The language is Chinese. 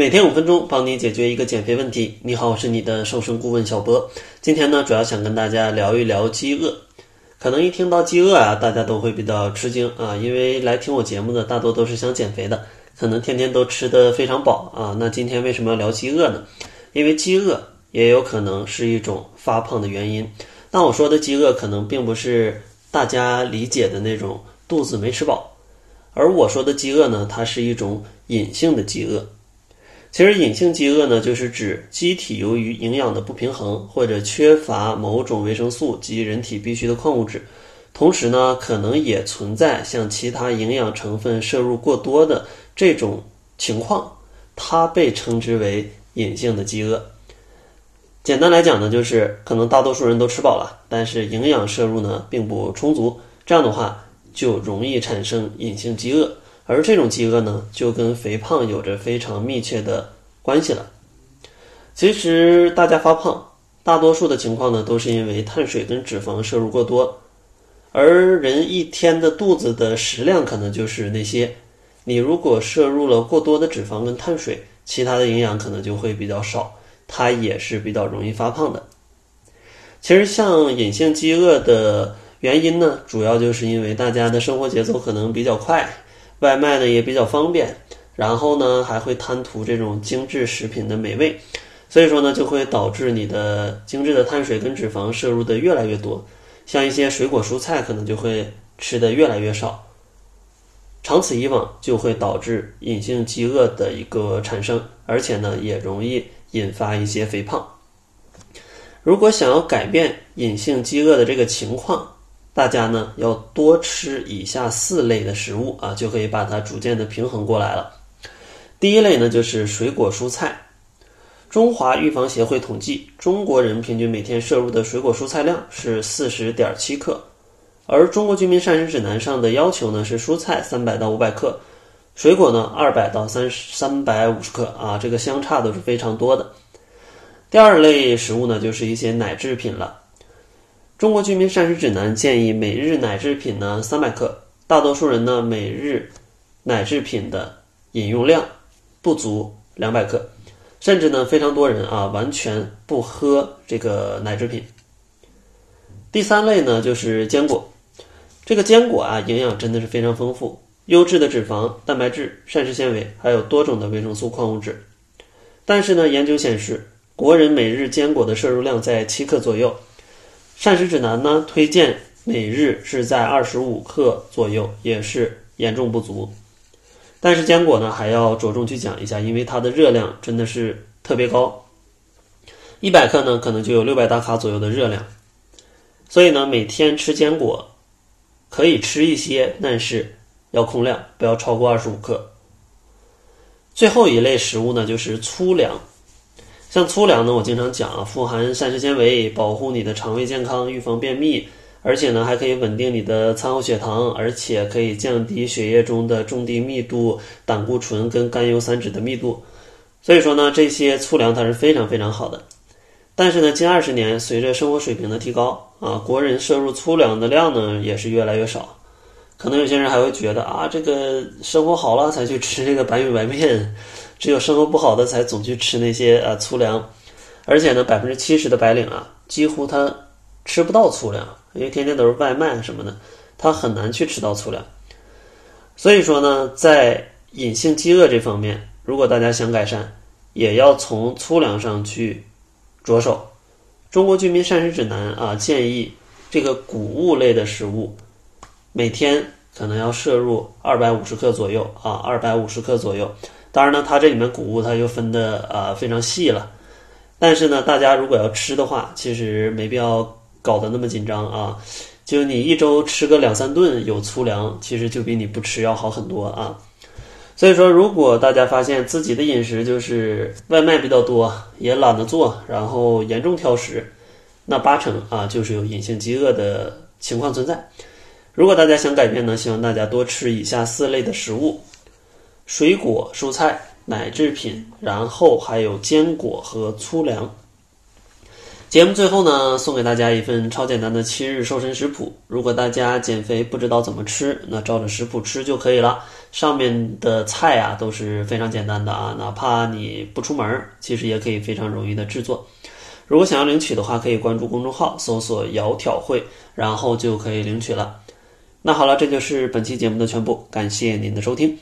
每天五分钟，帮你解决一个减肥问题。你好，我是你的瘦身顾问小博。今天呢，主要想跟大家聊一聊饥饿。可能一听到饥饿啊，大家都会比较吃惊啊，因为来听我节目的大多都是想减肥的，可能天天都吃得非常饱啊。那今天为什么要聊饥饿呢？因为饥饿也有可能是一种发胖的原因。但我说的饥饿，可能并不是大家理解的那种肚子没吃饱，而我说的饥饿呢，它是一种隐性的饥饿。其实隐性饥饿呢，就是指机体由于营养的不平衡或者缺乏某种维生素及人体必需的矿物质，同时呢，可能也存在像其他营养成分摄入过多的这种情况，它被称之为隐性的饥饿。简单来讲呢，就是可能大多数人都吃饱了，但是营养摄入呢并不充足，这样的话就容易产生隐性饥饿。而这种饥饿呢，就跟肥胖有着非常密切的关系了。其实大家发胖，大多数的情况呢，都是因为碳水跟脂肪摄入过多。而人一天的肚子的食量可能就是那些，你如果摄入了过多的脂肪跟碳水，其他的营养可能就会比较少，它也是比较容易发胖的。其实像隐性饥饿的原因呢，主要就是因为大家的生活节奏可能比较快。外卖呢也比较方便，然后呢还会贪图这种精致食品的美味，所以说呢就会导致你的精致的碳水跟脂肪摄入的越来越多，像一些水果蔬菜可能就会吃的越来越少，长此以往就会导致隐性饥饿的一个产生，而且呢也容易引发一些肥胖。如果想要改变隐性饥饿的这个情况，大家呢要多吃以下四类的食物啊，就可以把它逐渐的平衡过来了。第一类呢就是水果蔬菜。中华预防协会统计，中国人平均每天摄入的水果蔬菜量是四十点七克，而中国居民膳食指南上的要求呢是蔬菜三百到五百克，水果呢二百到三三百五十克啊，这个相差都是非常多的。第二类食物呢就是一些奶制品了。中国居民膳食指南建议每日奶制品呢三百克，大多数人呢每日奶制品的饮用量不足两百克，甚至呢非常多人啊完全不喝这个奶制品。第三类呢就是坚果，这个坚果啊营养真的是非常丰富，优质的脂肪、蛋白质、膳食纤维，还有多种的维生素、矿物质。但是呢研究显示，国人每日坚果的摄入量在七克左右。膳食指南呢推荐每日是在二十五克左右，也是严重不足。但是坚果呢还要着重去讲一下，因为它的热量真的是特别高，一百克呢可能就有六百大卡左右的热量。所以呢每天吃坚果可以吃一些，但是要控量，不要超过二十五克。最后一类食物呢就是粗粮。像粗粮呢，我经常讲啊，富含膳食纤维，保护你的肠胃健康，预防便秘，而且呢还可以稳定你的餐后血糖，而且可以降低血液中的重低密度胆固醇跟甘油三酯的密度。所以说呢，这些粗粮它是非常非常好的。但是呢，近二十年随着生活水平的提高啊，国人摄入粗粮的量呢也是越来越少。可能有些人还会觉得啊，这个生活好了才去吃这个白米白面。只有生活不好的才总去吃那些呃粗粮，而且呢，百分之七十的白领啊，几乎他吃不到粗粮，因为天天都是外卖什么的，他很难去吃到粗粮。所以说呢，在隐性饥饿这方面，如果大家想改善，也要从粗粮上去着手。中国居民膳食指南啊，建议这个谷物类的食物每天可能要摄入二百五十克左右啊，二百五十克左右。当然呢，它这里面谷物它又分的啊非常细了，但是呢，大家如果要吃的话，其实没必要搞得那么紧张啊。就你一周吃个两三顿有粗粮，其实就比你不吃要好很多啊。所以说，如果大家发现自己的饮食就是外卖比较多，也懒得做，然后严重挑食，那八成啊就是有隐性饥饿的情况存在。如果大家想改变呢，希望大家多吃以下四类的食物。水果、蔬菜、奶制品，然后还有坚果和粗粮。节目最后呢，送给大家一份超简单的七日瘦身食谱。如果大家减肥不知道怎么吃，那照着食谱吃就可以了。上面的菜啊都是非常简单的啊，哪怕你不出门，其实也可以非常容易的制作。如果想要领取的话，可以关注公众号搜索“窈窕会”，然后就可以领取了。那好了，这就是本期节目的全部，感谢您的收听。